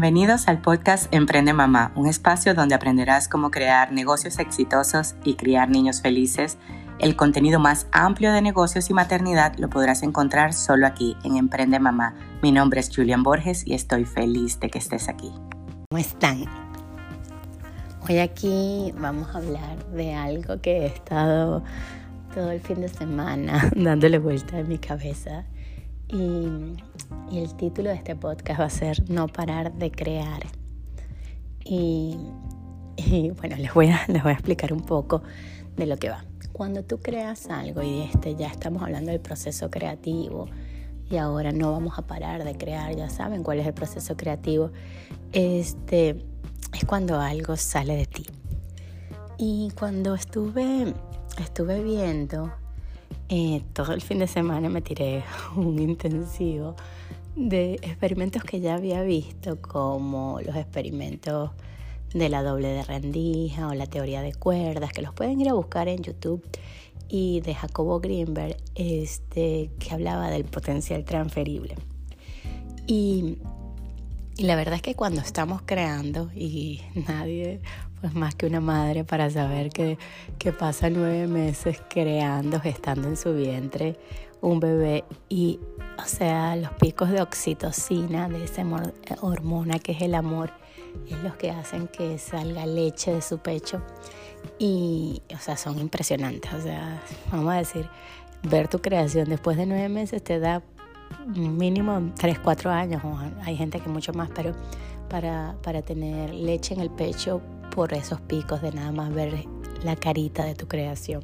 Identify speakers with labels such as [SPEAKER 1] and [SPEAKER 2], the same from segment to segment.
[SPEAKER 1] Bienvenidos al podcast Emprende Mamá, un espacio donde aprenderás cómo crear negocios exitosos y criar niños felices. El contenido más amplio de negocios y maternidad lo podrás encontrar solo aquí en Emprende Mamá. Mi nombre es Julian Borges y estoy feliz de que estés aquí.
[SPEAKER 2] ¿Cómo están? Hoy aquí vamos a hablar de algo que he estado todo el fin de semana dándole vuelta en mi cabeza y, el título de este podcast va a ser No parar de crear. Y, bueno, les voy, a, les voy a explicar un poco de lo que va. Cuando tú creas algo y este, ya estamos hablando del proceso creativo y ahora no vamos a parar de crear, ya saben cuál es el proceso creativo, este, es cuando algo sale de ti. Y cuando estuve, estuve viendo eh, todo el fin de semana me tiré un intensivo de experimentos que ya había visto, como los experimentos de la doble de rendija o la teoría de cuerdas, que los pueden ir a buscar en YouTube, y de Jacobo Greenberg, este, que hablaba del potencial transferible. Y, y la verdad es que cuando estamos creando, y nadie pues más que una madre para saber que, que pasa nueve meses creando, gestando en su vientre un bebé. Y, o sea, los picos de oxitocina, de esa hormona que es el amor, es lo que hacen que salga leche de su pecho. Y, o sea, son impresionantes. O sea, vamos a decir, ver tu creación después de nueve meses te da mínimo tres, cuatro años, hay gente que mucho más, pero para, para tener leche en el pecho por esos picos de nada más ver la carita de tu creación.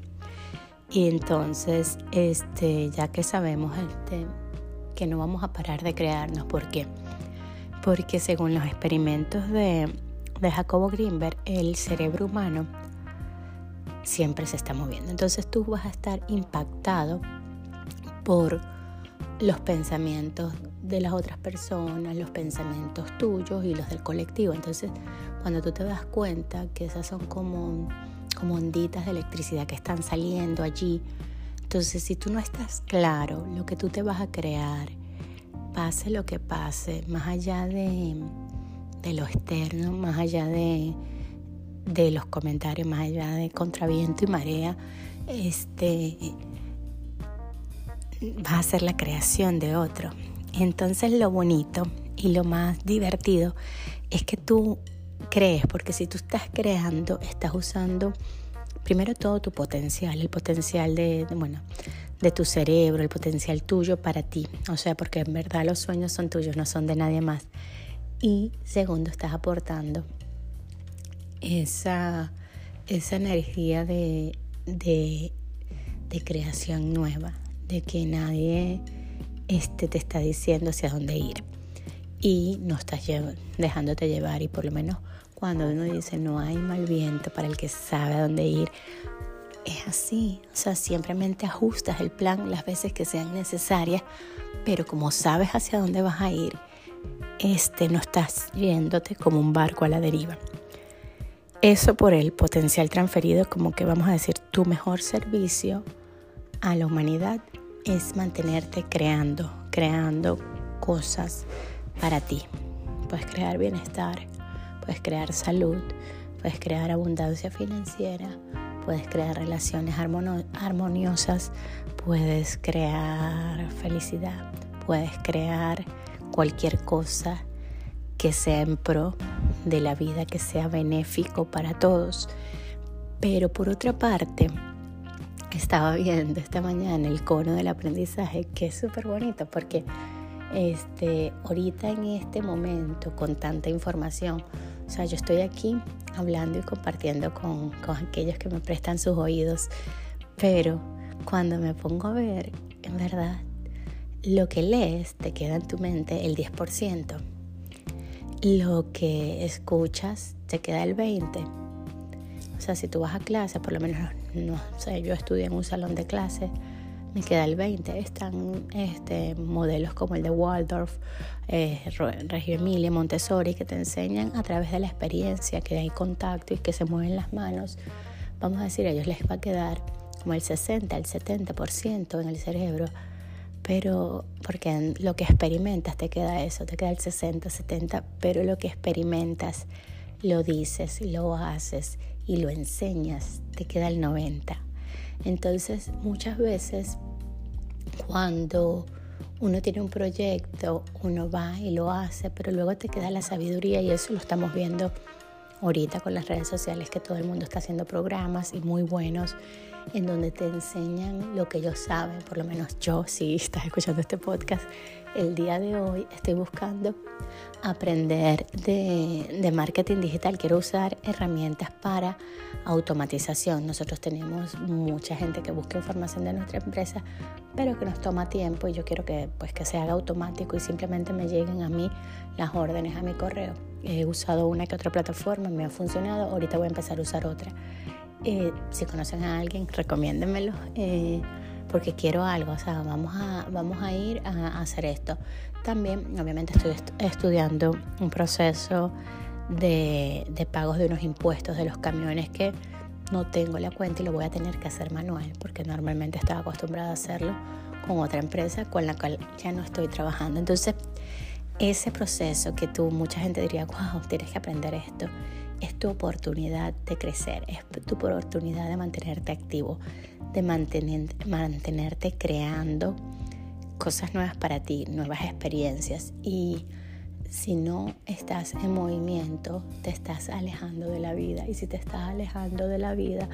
[SPEAKER 2] Y entonces, este, ya que sabemos este, que no vamos a parar de crearnos, ¿por qué? Porque según los experimentos de, de Jacobo Greenberg, el cerebro humano siempre se está moviendo. Entonces tú vas a estar impactado por los pensamientos de las otras personas, los pensamientos tuyos y los del colectivo. Entonces, cuando tú te das cuenta que esas son como, como onditas de electricidad que están saliendo allí, entonces si tú no estás claro lo que tú te vas a crear, pase lo que pase, más allá de, de lo externo, más allá de, de los comentarios, más allá de contraviento y marea, este va a ser la creación de otro. Entonces lo bonito y lo más divertido es que tú crees, porque si tú estás creando, estás usando primero todo tu potencial, el potencial de, bueno, de tu cerebro, el potencial tuyo para ti. O sea, porque en verdad los sueños son tuyos, no son de nadie más. Y segundo, estás aportando esa, esa energía de, de, de creación nueva, de que nadie este, te está diciendo hacia dónde ir y no estás dejándote llevar y por lo menos cuando uno dice no hay mal viento para el que sabe a dónde ir, es así, o sea, simplemente ajustas el plan las veces que sean necesarias, pero como sabes hacia dónde vas a ir, este no estás yéndote como un barco a la deriva. Eso por el potencial transferido, como que vamos a decir, tu mejor servicio a la humanidad es mantenerte creando, creando cosas para ti. Puedes crear bienestar, puedes crear salud, puedes crear abundancia financiera, puedes crear relaciones armoniosas, puedes crear felicidad, puedes crear cualquier cosa que sea en pro de la vida, que sea benéfico para todos. Pero por otra parte, estaba viendo esta mañana el cono del aprendizaje, que es súper bonito porque este, ahorita en este momento, con tanta información, o sea, yo estoy aquí hablando y compartiendo con, con aquellos que me prestan sus oídos, pero cuando me pongo a ver, en verdad, lo que lees te queda en tu mente el 10%. Lo que escuchas te queda el 20%. O sea, si tú vas a clase, por lo menos, no sé, yo estudié en un salón de clase, me queda el 20. Están este, modelos como el de Waldorf, eh, Reggio Emilia, Montessori, que te enseñan a través de la experiencia, que hay contacto y que se mueven las manos. Vamos a decir, a ellos les va a quedar como el 60, el 70% en el cerebro pero porque lo que experimentas te queda eso, te queda el 60, 70, pero lo que experimentas lo dices, lo haces y lo enseñas, te queda el 90. Entonces, muchas veces cuando uno tiene un proyecto, uno va y lo hace, pero luego te queda la sabiduría y eso lo estamos viendo ahorita con las redes sociales que todo el mundo está haciendo programas y muy buenos en donde te enseñan lo que ellos saben, por lo menos yo si estás escuchando este podcast, el día de hoy estoy buscando aprender de, marketing digital, quiero usar herramientas para automatización. Nosotros tenemos mucha gente que busca información de nuestra empresa, pero que nos toma tiempo y yo quiero que, pues, que se haga automático y simplemente me lleguen a mí las órdenes a mi correo. He usado una que otra plataforma, me ha funcionado, ahorita voy a empezar a usar otra. Eh, si conocen a alguien, recomiéndenmelo. Eh, porque quiero algo, o sea, vamos a, vamos a ir a, hacer esto. También, obviamente, estoy estudiando un proceso de, de, pagos de unos impuestos de los camiones que no tengo la cuenta y lo voy a tener que hacer manual, porque normalmente estaba acostumbrada a hacerlo con otra empresa con la cual ya no estoy trabajando. Entonces, ese proceso que tú, mucha gente diría, wow, tienes que aprender esto es tu oportunidad de crecer, es tu oportunidad de mantenerte activo, de mantener, mantenerte creando cosas nuevas para ti, nuevas experiencias. Y si no estás en movimiento, te estás alejando de la vida. Y si te estás alejando de la vida,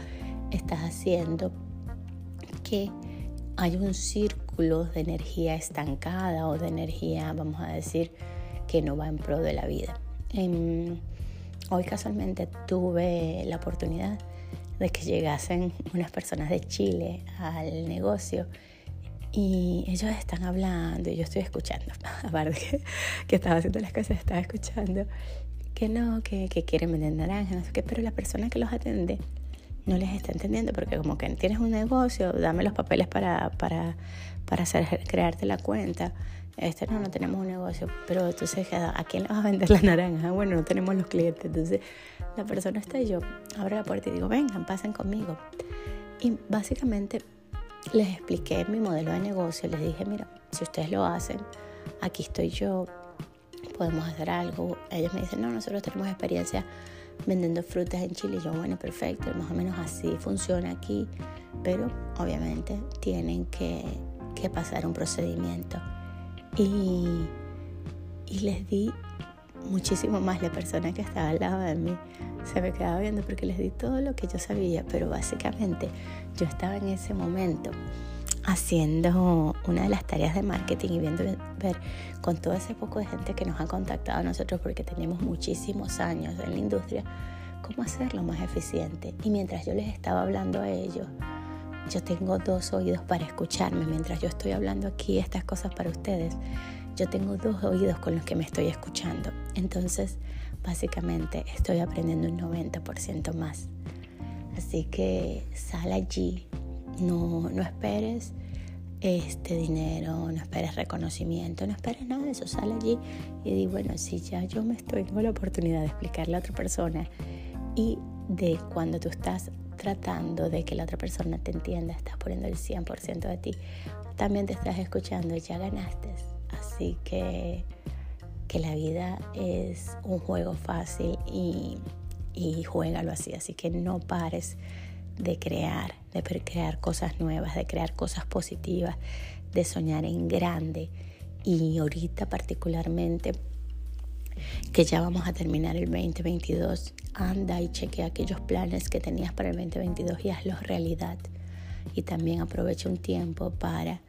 [SPEAKER 2] estás haciendo que hay un círculo de energía estancada o de energía, vamos a decir, que no va en pro de la vida. En, Hoy casualmente tuve la oportunidad de que llegasen unas personas de Chile al negocio y ellos están hablando y yo estoy escuchando, aparte que, que estaba haciendo las cosas, estaba escuchando que no, que, que quieren vender naranjas, no sé qué, pero la persona que los atende no les está entendiendo porque como que tienes un negocio, dame los papeles para, para, para hacer, crearte la cuenta este no, no tenemos un negocio, pero entonces, ¿a quién le vas a vender la naranja? Bueno, no tenemos los clientes. Entonces, la persona está y yo abro la puerta y digo, vengan, pasen conmigo. Y básicamente les expliqué mi modelo de negocio, les dije, mira, si ustedes lo hacen, aquí estoy yo, podemos hacer algo. Ellos me dicen, no, nosotros tenemos experiencia vendiendo frutas en Chile. Y yo, bueno, perfecto, más o menos así funciona aquí, pero obviamente tienen que, que pasar un procedimiento. Y, les di muchísimo más. La persona que estaba al lado de mí se me quedaba viendo porque les di todo lo que yo sabía, pero básicamente yo estaba en ese momento haciendo una de las tareas de marketing y viendo ver con todo ese poco de gente que nos ha contactado a nosotros porque tenemos muchísimos años en la industria, cómo hacerlo más eficiente. Y mientras yo les estaba hablando a ellos, yo tengo dos oídos para escucharme mientras yo estoy hablando aquí estas cosas para ustedes. Yo tengo dos oídos con los que me estoy escuchando. Entonces, básicamente estoy aprendiendo un 90% más. Así que sal allí, no, no esperes este dinero, no esperes reconocimiento, no esperes nada de eso, sal allí y di, bueno, si ya yo me estoy, tengo la oportunidad de explicarle a otra persona y de cuando tú estás tratando de que la otra persona te entienda, estás poniendo el 100% de ti, también te estás escuchando, ya ganaste. Así que, que la vida es un juego fácil y, y juégalo así. Así que no pares de crear, de crear cosas nuevas, de crear cosas positivas, de soñar en grande. Y ahorita particularmente que ya vamos a terminar el 2022, anda y chequea aquellos planes que tenías para el 2022 y hazlos realidad. Y también aprovecha un tiempo para,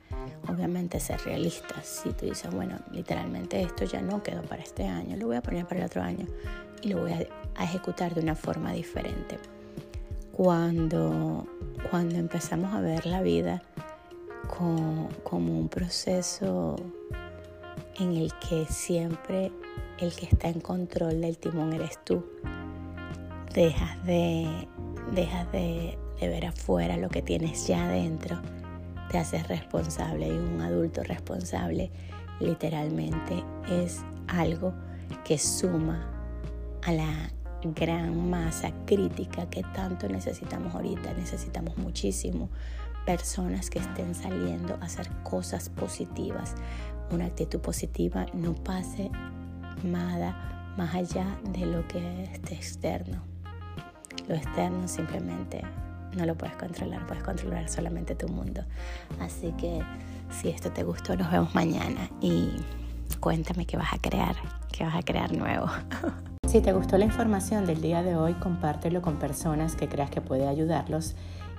[SPEAKER 2] obviamente, ser realista. Si tú dices, bueno, literalmente esto ya no quedó para este año, lo voy a poner para el otro año y lo voy a, ejecutar de una forma diferente. Cuando, cuando empezamos a ver la vida como un proceso en el que siempre el que está en control del timón eres tú. Dejas de, dejas de, ver afuera lo que tienes ya adentro. Te haces responsable y un adulto responsable literalmente es algo que suma a la gran masa crítica que tanto necesitamos ahorita. Necesitamos muchísimo personas que estén saliendo a hacer cosas positivas. Una actitud positiva no pase nada más allá de lo que esté externo. Lo externo simplemente no lo puedes controlar, puedes controlar solamente tu mundo. Así que si esto te gustó, nos vemos mañana y cuéntame qué vas a crear, qué vas a crear nuevo.
[SPEAKER 1] Si te gustó la información del día de hoy, compártelo con personas que creas que puede ayudarlos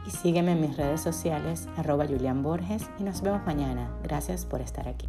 [SPEAKER 1] y sígueme en mis redes sociales, arroba Julián Borges, y nos vemos mañana. Gracias por estar aquí.